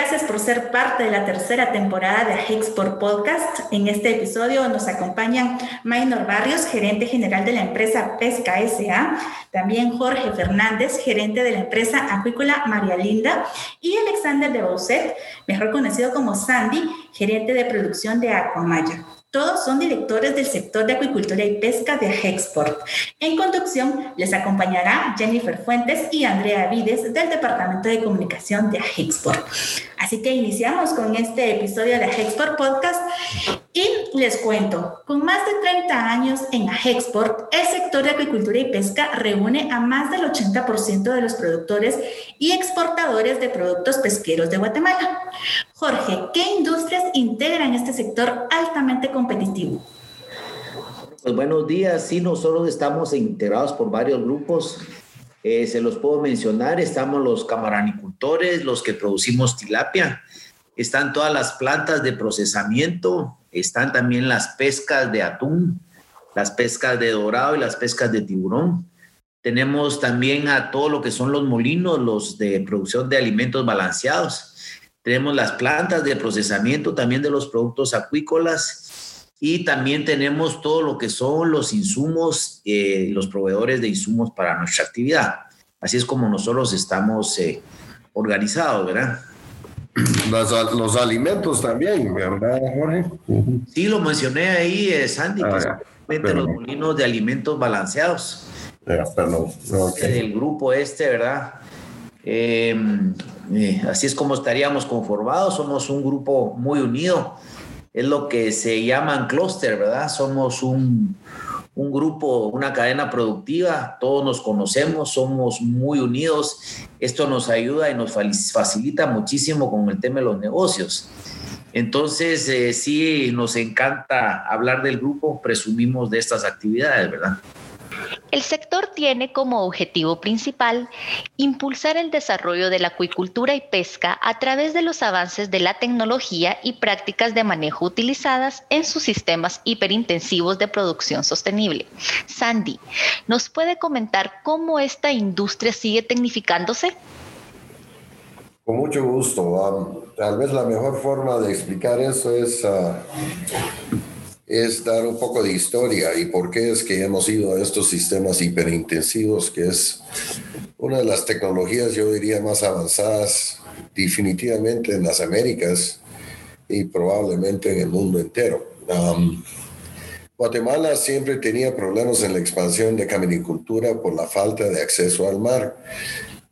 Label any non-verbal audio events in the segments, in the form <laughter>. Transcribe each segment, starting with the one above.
gracias por ser parte de la tercera temporada de Export Podcast. En este episodio nos acompañan Maynor Barrios, gerente general de la empresa Pesca SA, también Jorge Fernández, gerente de la empresa acuícola María Linda, y Alexander de Bouset, mejor conocido como Sandy, gerente de producción de Aquamaya. Todos son directores del sector de acuicultura y pesca de Hexport. En conducción les acompañará Jennifer Fuentes y Andrea Vides del Departamento de Comunicación de Hexport. Así que iniciamos con este episodio de Hexport Podcast y les cuento, con más de 30 años en Hexport, el sector de acuicultura y pesca reúne a más del 80% de los productores y exportadores de productos pesqueros de Guatemala. Jorge, ¿qué industrias integran este sector altamente competitivo? Pues buenos días, sí, nosotros estamos integrados por varios grupos. Eh, se los puedo mencionar, estamos los camaranicultores, los que producimos tilapia, están todas las plantas de procesamiento, están también las pescas de atún, las pescas de dorado y las pescas de tiburón. Tenemos también a todo lo que son los molinos, los de producción de alimentos balanceados tenemos las plantas de procesamiento también de los productos acuícolas y también tenemos todo lo que son los insumos, eh, los proveedores de insumos para nuestra actividad. Así es como nosotros estamos eh, organizados, ¿verdad? los alimentos también, ¿verdad, Jorge? Sí, lo mencioné ahí, eh, Sandy, ah, los molinos de alimentos balanceados. El grupo este, ¿verdad? Eh, eh, así es como estaríamos conformados, somos un grupo muy unido, es lo que se llaman clúster, ¿verdad? Somos un, un grupo, una cadena productiva, todos nos conocemos, somos muy unidos, esto nos ayuda y nos facilita muchísimo con el tema de los negocios. Entonces, eh, sí, nos encanta hablar del grupo, presumimos de estas actividades, ¿verdad? El sector tiene como objetivo principal impulsar el desarrollo de la acuicultura y pesca a través de los avances de la tecnología y prácticas de manejo utilizadas en sus sistemas hiperintensivos de producción sostenible. Sandy, ¿nos puede comentar cómo esta industria sigue tecnificándose? Con mucho gusto. tal vez la mejor forma de explicar eso es ah, es dar un poco de historia y por qué es que hemos ido a estos sistemas hiperintensivos, que es una de las tecnologías, yo diría, más avanzadas definitivamente en las Américas y probablemente en el mundo entero. Guatemala siempre tenía problemas en la expansión de caminicultura por la falta de acceso al mar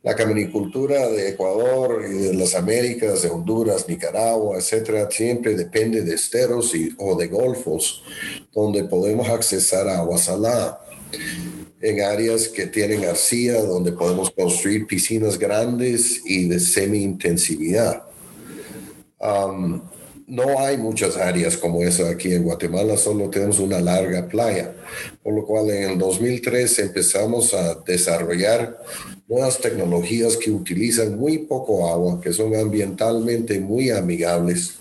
la caminicultura de Ecuador y de las Américas, de Honduras, Nicaragua, etcétera, siempre depende de esteros y, o de golfos donde podemos accesar agua salada. En áreas que tienen arcilla, donde podemos construir piscinas grandes y de semi-intensividad. No hay muchas áreas como esa aquí en Guatemala, solo tenemos una larga playa, por lo cual en el 2003 empezamos a desarrollar nuevas tecnologías que utilizan muy poco agua, que son ambientalmente muy amigables,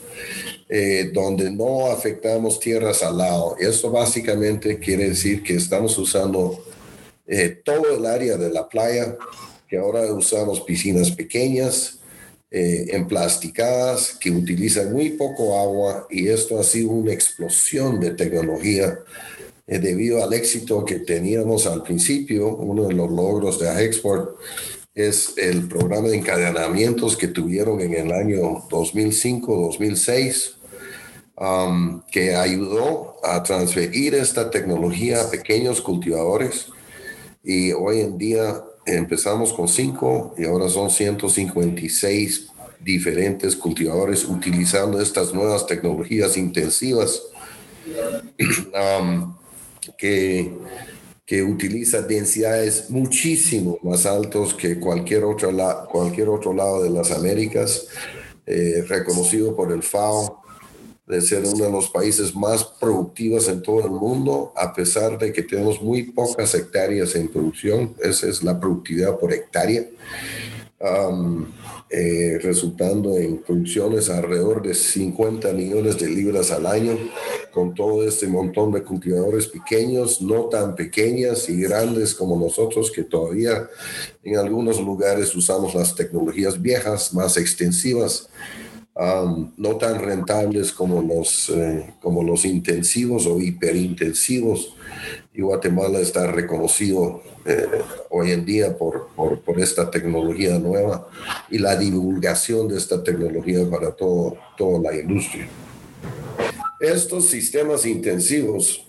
eh, donde no afectamos tierras al lado. Esto básicamente quiere decir que estamos usando eh, todo el área de la playa, que ahora usamos piscinas pequeñas, eh, emplasticadas, que utilizan muy poco agua y esto ha sido una explosión de tecnología eh, debido al éxito que teníamos al principio, uno de los logros de Export es el programa de encadenamientos que tuvieron en el año 2005-2006, um, que ayudó a transferir esta tecnología a pequeños cultivadores. Y hoy en día empezamos con cinco y ahora son 156 diferentes cultivadores utilizando estas nuevas tecnologías intensivas. <clears throat> Que, que utiliza densidades muchísimo más altos que cualquier otro, cualquier otro lado de las Américas, eh, reconocido por el FAO de ser uno de los países más productivos en todo el mundo, a pesar de que tenemos muy pocas hectáreas en producción, esa es la productividad por hectárea. eh, resultando en producciones alrededor de 50 millones de libras al año, con todo este montón de cultivadores pequeños, no tan pequeñas y grandes como nosotros, que todavía en algunos lugares usamos las tecnologías viejas, más extensivas. No tan rentables como los, eh, como los intensivos o hiperintensivos. Y Guatemala está reconocido eh, hoy en día por, por, por, esta tecnología nueva y la divulgación de esta tecnología para todo, toda la industria. Estos sistemas intensivos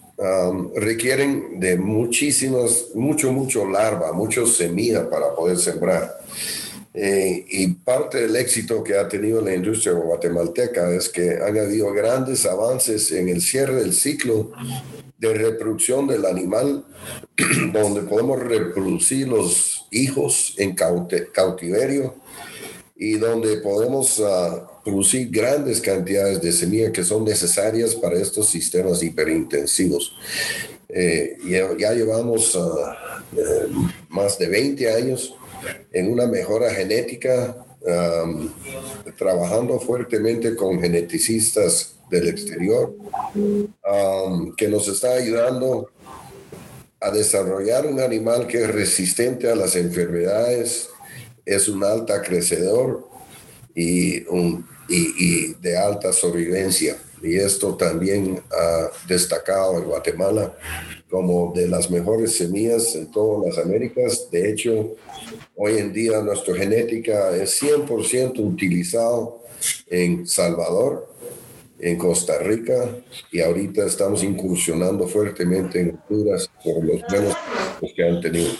requieren de muchísimas, mucho, mucho larva, mucho semilla para poder sembrar. Eh, y parte del éxito que ha tenido la industria guatemalteca es que han habido grandes avances en el cierre del ciclo de reproducción del animal, <clears throat> donde podemos reproducir los hijos en cautiverio y donde podemos ah, producir grandes cantidades de semilla que son necesarias para estos sistemas hiperintensivos. Eh, ya, llevamos ah, eh, más de 20 años en una mejora genética, trabajando fuertemente con geneticistas del exterior, que nos está ayudando a desarrollar un animal que es resistente a las enfermedades, es un alta crecedor y, un, y, de alta sobrevivencia. Y esto también ha destacado en Guatemala como de las mejores semillas en todas las Américas. De hecho, hoy en día nuestra genética es 100% utilizado en Salvador en Costa Rica y ahorita estamos incursionando fuertemente en Honduras por los buenos que han tenido.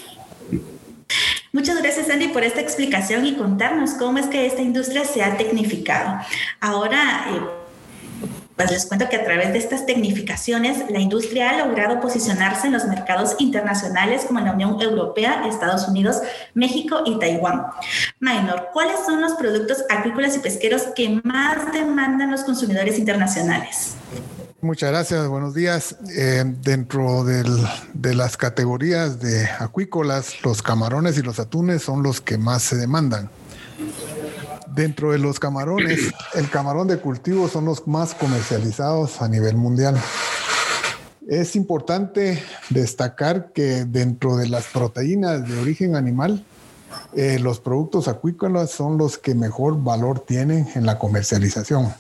Muchas gracias, Andy, por esta explicación y contarnos cómo es que esta industria se ha tecnificado. Ahora, eh, pues les cuento que a través de estas tecnificaciones, la industria ha logrado posicionarse en los mercados internacionales como la Unión Europea, Estados Unidos, México y Taiwán. Minor, ¿cuáles son los productos acuícolas y pesqueros que más demandan los consumidores internacionales? Muchas gracias, buenos días. Eh, dentro de las categorías de acuícolas, los camarones y los atunes son los que más se demandan. Dentro de los camarones, el camarón de cultivo son los más comercializados a nivel mundial. Es importante destacar que dentro de las proteínas de origen animal, eh, los productos acuícolas son los que mejor valor tienen en la comercialización.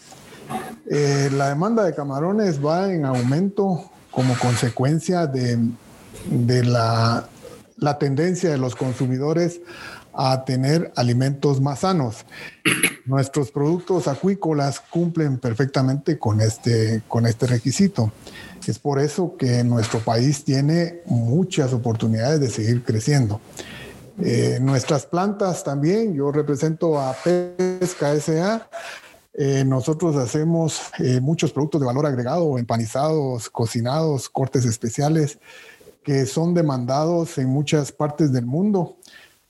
Eh, la demanda de camarones va en aumento como consecuencia de, la, la tendencia de los consumidores a tener alimentos más sanos. Nuestros productos acuícolas cumplen perfectamente con este, con este requisito. Es por eso que nuestro país tiene muchas oportunidades de seguir creciendo. Eh, nuestras plantas también, yo represento a Pesca SA, eh, nosotros hacemos eh, muchos productos de valor agregado, empanizados, cocinados, cortes especiales, que son demandados en muchas partes del mundo.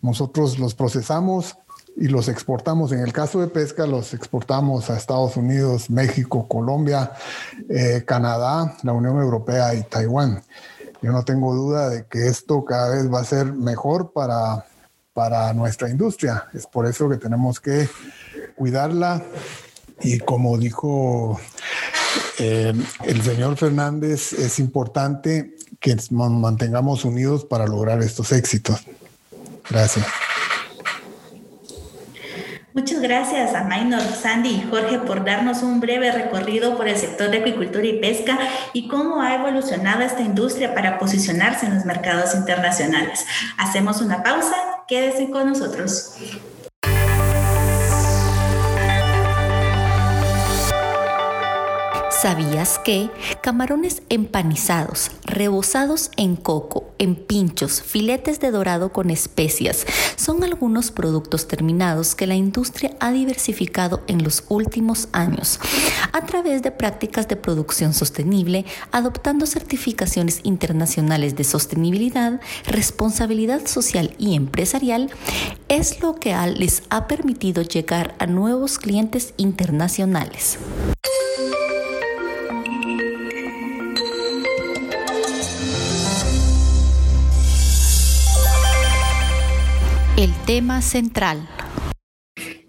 Nosotros los procesamos y los exportamos. En el caso de pesca, los exportamos a Estados Unidos, México, Colombia, eh, Canadá, la Unión Europea y Taiwán. Yo no tengo duda de que esto cada vez va a ser mejor para, para nuestra industria. Es por eso que tenemos que cuidarla y como dijo eh, el señor Fernández, es importante que nos mantengamos unidos para lograr estos éxitos. Gracias. Muchas gracias a Maynor, Sandy y Jorge por darnos un breve recorrido por el sector de acuicultura y pesca y cómo ha evolucionado esta industria para posicionarse en los mercados internacionales. Hacemos una pausa, quédese con nosotros. ¿Sabías que camarones empanizados, rebozados en coco, en pinchos, filetes de dorado con especias son algunos productos terminados que la industria ha diversificado en los últimos años a través de prácticas de producción sostenible, adoptando certificaciones internacionales de sostenibilidad, responsabilidad social y empresarial? Es lo que les ha permitido llegar a nuevos clientes internacionales. Tema central.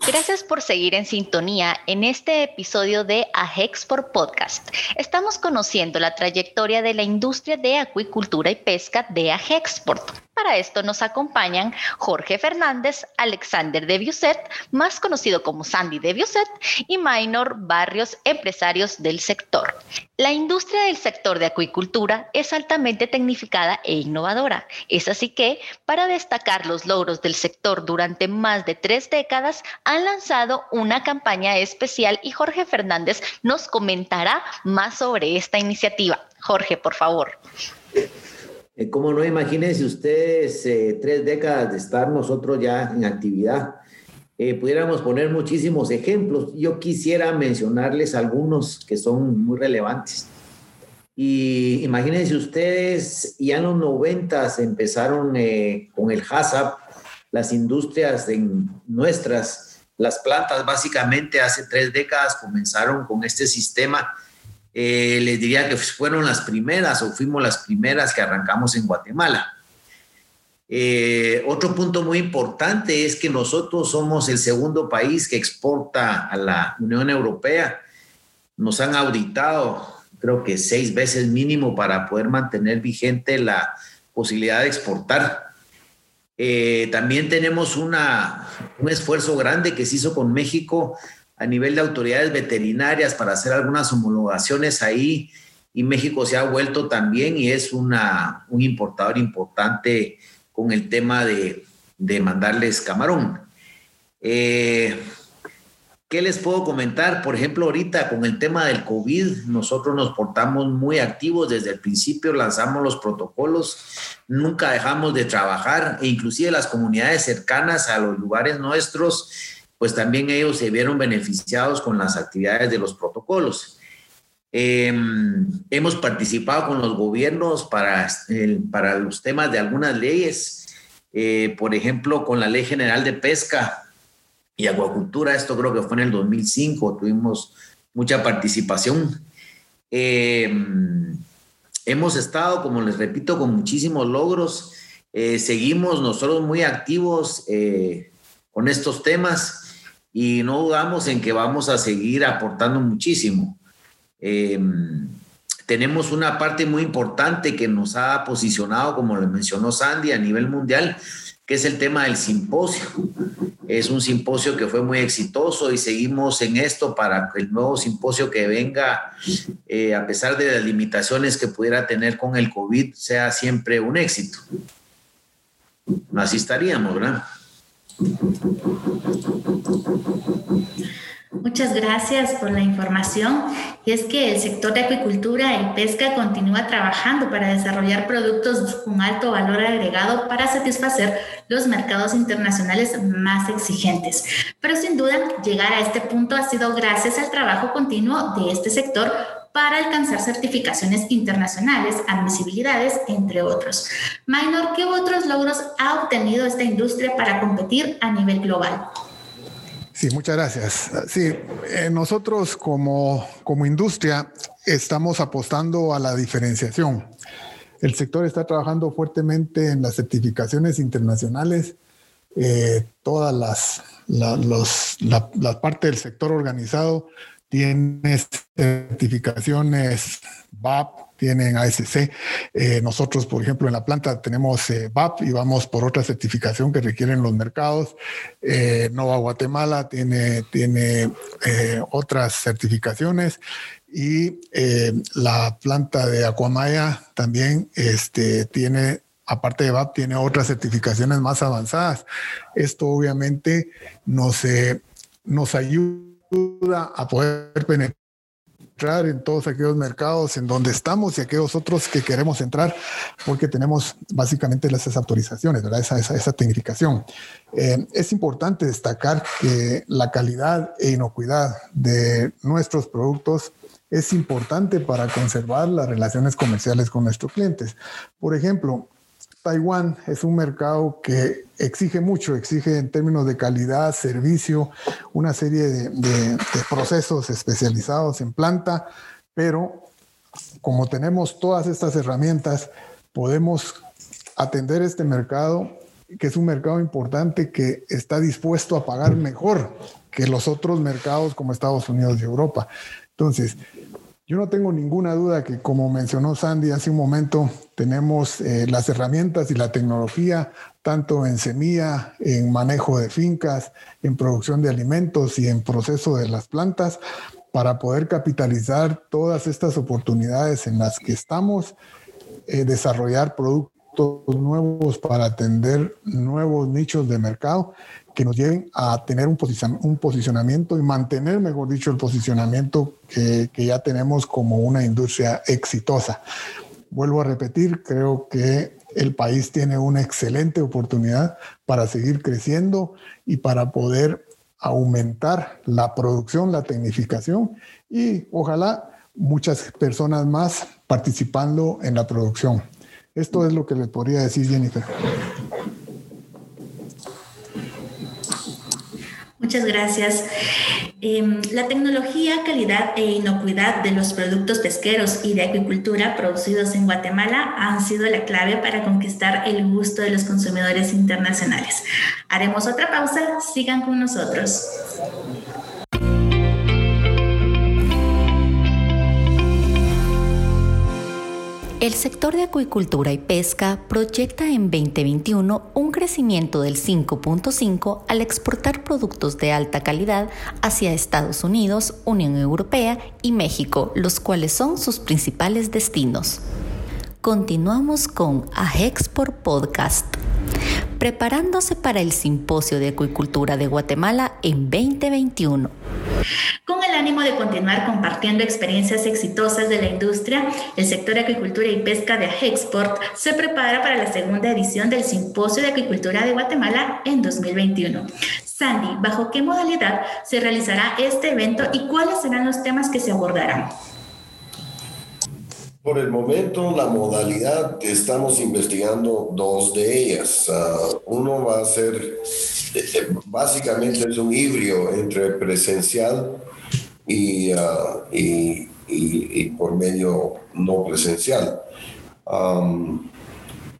Gracias por seguir en sintonía en este episodio de Ajexport Podcast. Estamos conociendo la trayectoria de la industria de acuicultura y pesca de Ajexport. Para esto nos acompañan Jorge Fernández, Alexander de Biuset, más conocido como Sandy de Biuset, y Minor Barrios, empresarios del sector. La industria del sector de acuicultura es altamente tecnificada e innovadora. Es así que, para destacar los logros del sector durante más de tres décadas, han lanzado una campaña especial y Jorge Fernández nos comentará más sobre esta iniciativa. Jorge, por favor. Eh, ¿Cómo no? Imagínense ustedes eh, tres décadas de estar nosotros ya en actividad. Eh, pudiéramos poner muchísimos ejemplos. Yo quisiera mencionarles algunos que son muy relevantes. Y imagínense ustedes, ya en los 90 empezaron con el HACCP, las industrias en nuestras, las plantas básicamente hace tres décadas comenzaron con este sistema eh, les diría que fueron las primeras o fuimos las primeras que arrancamos en Guatemala. Eh, otro punto muy importante es que nosotros somos el segundo país que exporta a la Unión Europea. Nos han auditado, creo que seis veces mínimo para poder mantener vigente la posibilidad de exportar. Eh, también tenemos un esfuerzo grande que se hizo con México a nivel de autoridades veterinarias para hacer algunas homologaciones ahí y México se ha vuelto también y es una, un importador importante con el tema de, de mandarles camarón. Eh, ¿Qué les puedo comentar? Por ejemplo, ahorita con el tema del COVID, nosotros nos portamos muy activos desde el principio, lanzamos los protocolos, nunca dejamos de trabajar e inclusive las comunidades cercanas a los lugares nuestros pues también ellos se vieron beneficiados con las actividades de los protocolos. Em, hemos participado con los gobiernos para, para los temas de algunas leyes, eh, por ejemplo, con la Ley General de Pesca y Acuacultura, esto creo que fue en el 2005, tuvimos mucha participación. Em, hemos estado, como les repito, con muchísimos logros. Eh, seguimos nosotros muy activos eh, con estos temas y no dudamos en que vamos a seguir aportando muchísimo. Em, tenemos una parte muy importante que nos ha posicionado, como le mencionó Sandy, a nivel mundial, que es el tema del simposio. Es un simposio que fue muy exitoso y seguimos en esto para que el nuevo simposio que venga, eh, a pesar de las limitaciones que pudiera tener con el COVID, sea siempre un éxito. Así estaríamos, ¿verdad? Muchas gracias por la información. Y es que el sector de acuicultura y pesca continúa trabajando para desarrollar productos con alto valor agregado para satisfacer los mercados internacionales más exigentes. Pero sin duda, llegar a este punto ha sido gracias al trabajo continuo de este sector para alcanzar certificaciones internacionales, admisibilidades, entre otros. Minor, ¿qué otros logros ha obtenido esta industria para competir a nivel global? Sí, muchas gracias. Sí, eh, nosotros como, como industria estamos apostando a la diferenciación. El sector está trabajando fuertemente en las certificaciones internacionales. Eh, todas las, la, la, parte del sector organizado tiene certificaciones BAP, tienen ASC. Eh, nosotros, por ejemplo, en la planta tenemos eh, BAP y vamos por otra certificación que requieren los mercados. Eh, Nova Guatemala tiene, tiene otras certificaciones y la planta de Acuamaya también este, tiene aparte de BAP, tiene otras certificaciones más avanzadas. Esto obviamente nos, nos ayuda a poder penetrar en todos aquellos mercados en donde estamos y aquellos otros que queremos entrar porque tenemos básicamente esas autorizaciones, ¿verdad? Esa, esa, tecnificación. Eh, es importante destacar que la calidad e inocuidad de nuestros productos es importante para conservar las relaciones comerciales con nuestros clientes. Por ejemplo, Taiwán es un mercado que exige mucho, exige en términos de calidad, servicio, una serie de, procesos especializados en planta, pero como tenemos todas estas herramientas, podemos atender este mercado que es un mercado importante que está dispuesto a pagar mejor que los otros mercados como Estados Unidos y Europa. Entonces, yo no tengo ninguna duda que, como mencionó Sandy hace un momento, tenemos eh, las herramientas y la tecnología, tanto en semilla, en manejo de fincas, en producción de alimentos y en proceso de las plantas, para poder capitalizar todas estas oportunidades en las que estamos, eh, desarrollar productos nuevos para atender nuevos nichos de mercado que nos lleven a tener un, posicionamiento y mantener, mejor dicho, el posicionamiento que, que, ya tenemos como una industria exitosa. Vuelvo a repetir, creo que el país tiene una excelente oportunidad para seguir creciendo y para poder aumentar la producción, la tecnificación y ojalá muchas personas más participando en la producción. Esto es lo que les podría decir Jennifer. Muchas gracias. Em, la tecnología, calidad e inocuidad de los productos pesqueros y de acuicultura producidos en Guatemala han sido la clave para conquistar el gusto de los consumidores internacionales. Haremos otra pausa, sigan con nosotros. El sector de acuicultura y pesca proyecta en 2021 un crecimiento del 5.5 al exportar productos de alta calidad hacia Estados Unidos, Unión Europea y México, los cuales son sus principales destinos. Continuamos con AGEXPOR Podcast preparándose para el Simposio de Acuicultura de Guatemala en 2021. Con el ánimo de continuar compartiendo experiencias exitosas de la industria, el sector de acuicultura y pesca de Agexport se prepara para la segunda edición del Simposio de Acuicultura de Guatemala en 2021. Sandy, ¿bajo qué modalidad se realizará este evento y cuáles serán los temas que se abordarán? Por el momento, la modalidad, estamos investigando dos de ellas. Ah, uno va a ser, eh, eh, básicamente es un híbrido entre presencial y, ah, y, por medio no presencial.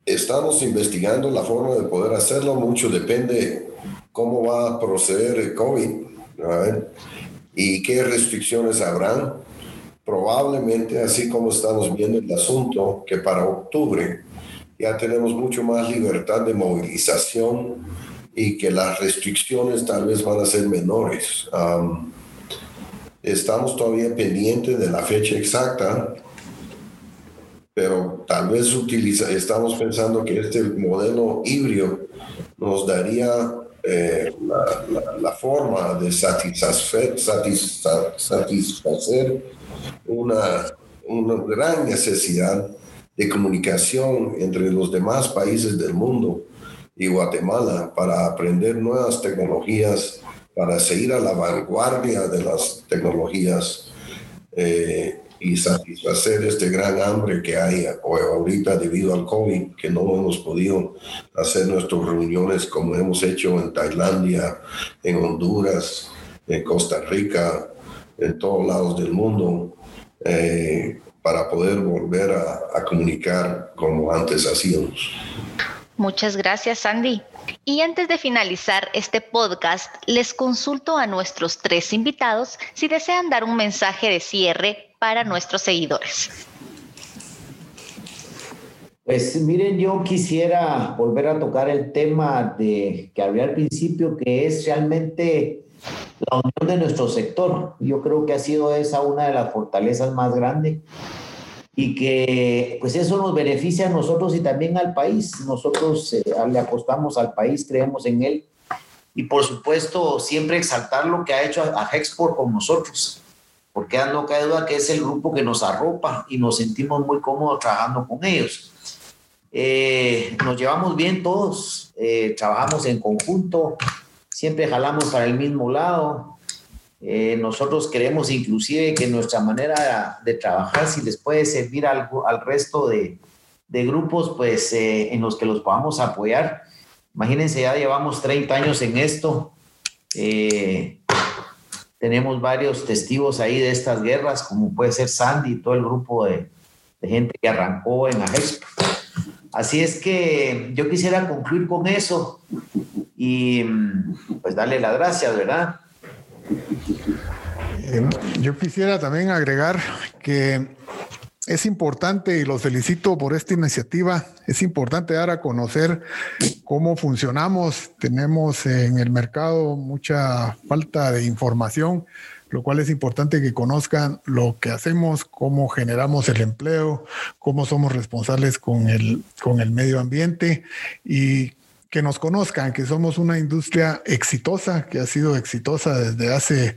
estamos investigando la forma de poder hacerlo, mucho depende cómo va a proceder el COVID y qué restricciones habrán probablemente, así como estamos viendo el asunto, que para octubre ya tenemos mucho más libertad de movilización y que las restricciones tal vez van a ser menores. estamos todavía pendientes de la fecha exacta, pero tal vez utiliza, estamos pensando que este modelo híbrido nos daría eh, la, forma de satisfacer, satisfacer una, una gran necesidad de comunicación entre los demás países del mundo y Guatemala para aprender nuevas tecnologías, para seguir a la vanguardia de las tecnologías eh, y satisfacer este gran hambre que hay ahorita debido al COVID, que no hemos podido hacer nuestras reuniones como hemos hecho en Tailandia, en Honduras, en Costa Rica, en todos lados del mundo eh, para poder volver a, comunicar como antes hacíamos. Muchas gracias, Sandy. Y antes de finalizar este podcast, les consulto a nuestros tres invitados si desean dar un mensaje de cierre para nuestros seguidores. Pues miren, yo quisiera volver a tocar el tema de que hablé al principio, que es realmente la unión de nuestro sector. Yo creo que ha sido esa una de las fortalezas más grandes y que pues eso nos beneficia a nosotros y también al país. Nosotros eh, le apostamos al país, creemos en él y por supuesto siempre exaltar lo que ha hecho a, Hexport con nosotros, porque no cabe duda que es el grupo que nos arropa y nos sentimos muy cómodos trabajando con ellos. Eh, nos llevamos bien todos, eh, trabajamos en conjunto, siempre jalamos para el mismo lado. Eh, nosotros queremos inclusive que nuestra manera de trabajar, si les puede servir al, resto de, de, grupos, pues eh, en los que los podamos apoyar. Imagínense, ya llevamos 30 años en esto. Eh, tenemos varios testigos ahí de estas guerras, como puede ser Sandy y todo el grupo de, de gente que arrancó en AGESP. Así es que yo quisiera concluir con eso y pues darle las gracias, ¿verdad? Eh, yo quisiera también agregar que es importante y los felicito por esta iniciativa. Es importante dar a conocer cómo funcionamos. Tenemos en el mercado mucha falta de información, lo cual es importante que conozcan lo que hacemos, cómo generamos el empleo, cómo somos responsables con el, con el medio ambiente y que nos conozcan, que somos una industria exitosa, que ha sido exitosa desde hace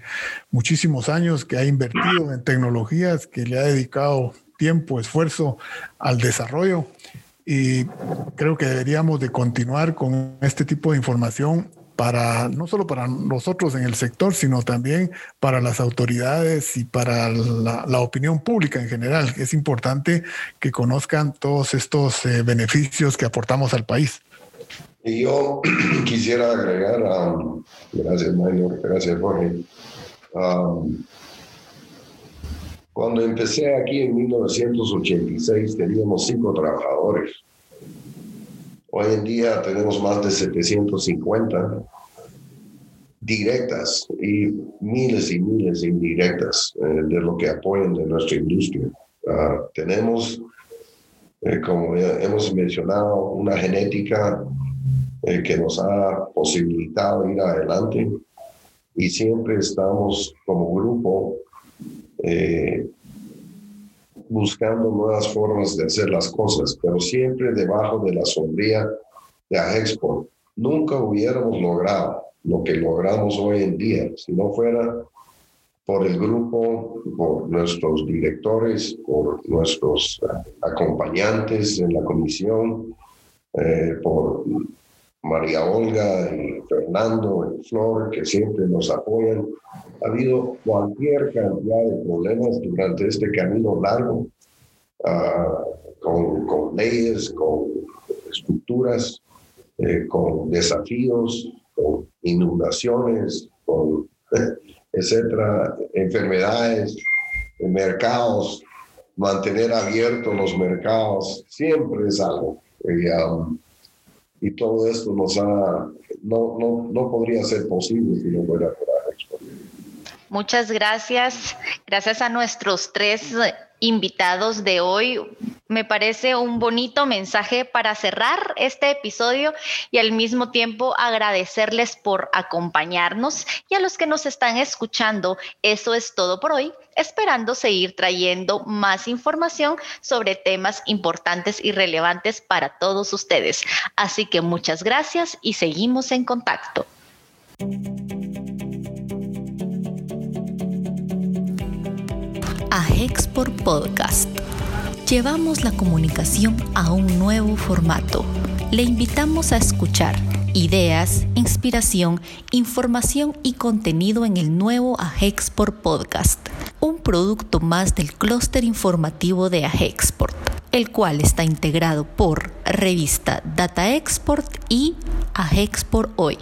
muchísimos años, que ha invertido en tecnologías, que le ha dedicado tiempo, esfuerzo al desarrollo y creo que deberíamos de continuar con este tipo de información para no solo para nosotros en el sector, sino también para las autoridades y para la, opinión pública en general. Es importante que conozcan todos estos eh, beneficios que aportamos al país. Y yo <clears throat> quisiera agregar, um, gracias Mario, gracias Jorge, um, cuando empecé aquí en 1986 teníamos cinco trabajadores. Hoy en día tenemos más de 750 directas y miles y miles indirectas eh, de lo que apoyan de nuestra industria. Uh, tenemos, eh, como hemos mencionado, una genética eh, que nos ha posibilitado ir adelante y siempre estamos como grupo eh, buscando nuevas formas de hacer las cosas, pero siempre debajo de la sombría de Agexport. Nunca hubiéramos logrado lo que logramos hoy en día si no fuera por el grupo, por nuestros directores, por nuestros eh, acompañantes en la comisión, por María Olga y Fernando y Flor, que siempre nos apoyan. Ha habido cualquier cantidad de problemas durante este camino largo, ah, con, leyes, con estructuras, eh, con desafíos, con inundaciones, con <laughs> etcétera, enfermedades, mercados, mantener abiertos los mercados, siempre es algo. Um, y todo esto nos ha, no, no, no podría ser posible si no fuera por Muchas gracias. Gracias a nuestros tres invitados de hoy. Me parece un bonito mensaje para cerrar este episodio y al mismo tiempo agradecerles por acompañarnos y a los que nos están escuchando. Eso es todo por hoy, esperando seguir trayendo más información sobre temas importantes y relevantes para todos ustedes. Así que muchas gracias y seguimos en contacto. a Hexport Podcast. Llevamos la comunicación a un nuevo formato. Le invitamos a escuchar ideas, inspiración, información y contenido en el nuevo Agexport Podcast, un producto más del clúster informativo de Agexport, el cual está integrado por revista Data Export y Agexport Hoy.